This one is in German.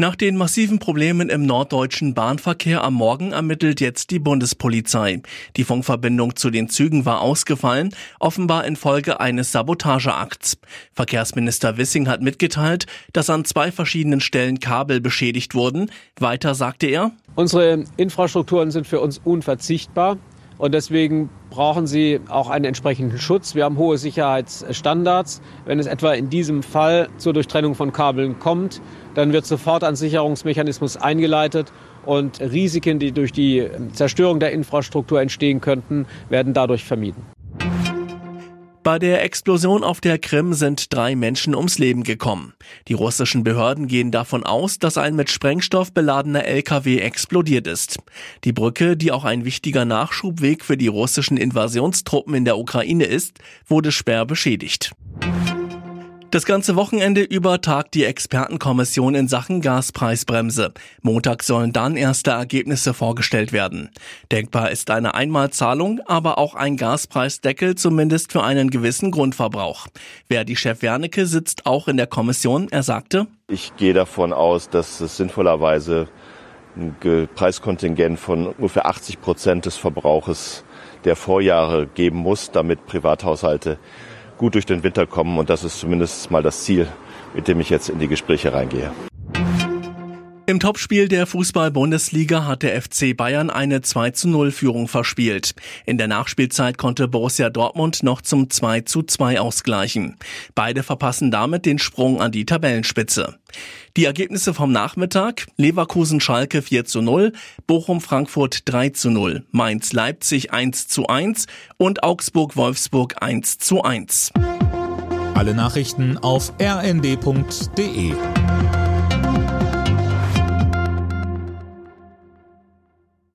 Nach den massiven Problemen im norddeutschen Bahnverkehr am Morgen ermittelt jetzt die Bundespolizei. Die Funkverbindung zu den Zügen war ausgefallen, offenbar infolge eines Sabotageakts. Verkehrsminister Wissing hat mitgeteilt, dass an zwei verschiedenen Stellen Kabel beschädigt wurden. Weiter sagte er, Unsere Infrastrukturen sind für uns unverzichtbar. Und deswegen brauchen sie auch einen entsprechenden Schutz. Wir haben hohe Sicherheitsstandards. Wenn es etwa in diesem Fall zur Durchtrennung von Kabeln kommt, dann wird sofort ein Sicherungsmechanismus eingeleitet und Risiken, die durch die Zerstörung der Infrastruktur entstehen könnten, werden dadurch vermieden. Bei der Explosion auf der Krim sind drei Menschen ums Leben gekommen. Die russischen Behörden gehen davon aus, dass ein mit Sprengstoff beladener LKW explodiert ist. Die Brücke, die auch ein wichtiger Nachschubweg für die russischen Invasionstruppen in der Ukraine ist, wurde schwer beschädigt. Das ganze Wochenende über tagt die Expertenkommission in Sachen Gaspreisbremse. Montag sollen dann erste Ergebnisse vorgestellt werden. Denkbar ist eine Einmalzahlung, aber auch ein Gaspreisdeckel zumindest für einen gewissen Grundverbrauch. Verdi Chef Wernicke sitzt auch in der Kommission. Er sagte, ich gehe davon aus, dass es sinnvollerweise ein Preiskontingent von ungefähr 80 Prozent des Verbrauches der Vorjahre geben muss, damit Privathaushalte gut durch den Winter kommen. Und das ist zumindest mal das Ziel, mit dem ich jetzt in die Gespräche reingehe. Im Topspiel der Fußball-Bundesliga hat der FC Bayern eine 2 zu 0 Führung verspielt. In der Nachspielzeit konnte Borussia Dortmund noch zum 2 zu 2 ausgleichen. Beide verpassen damit den Sprung an die Tabellenspitze. Die Ergebnisse vom Nachmittag, Leverkusen-Schalke 4 zu 0, Bochum-Frankfurt 3 zu 0, Mainz-Leipzig 1 zu 1 und Augsburg-Wolfsburg 1 zu 1. Alle Nachrichten auf rnd.de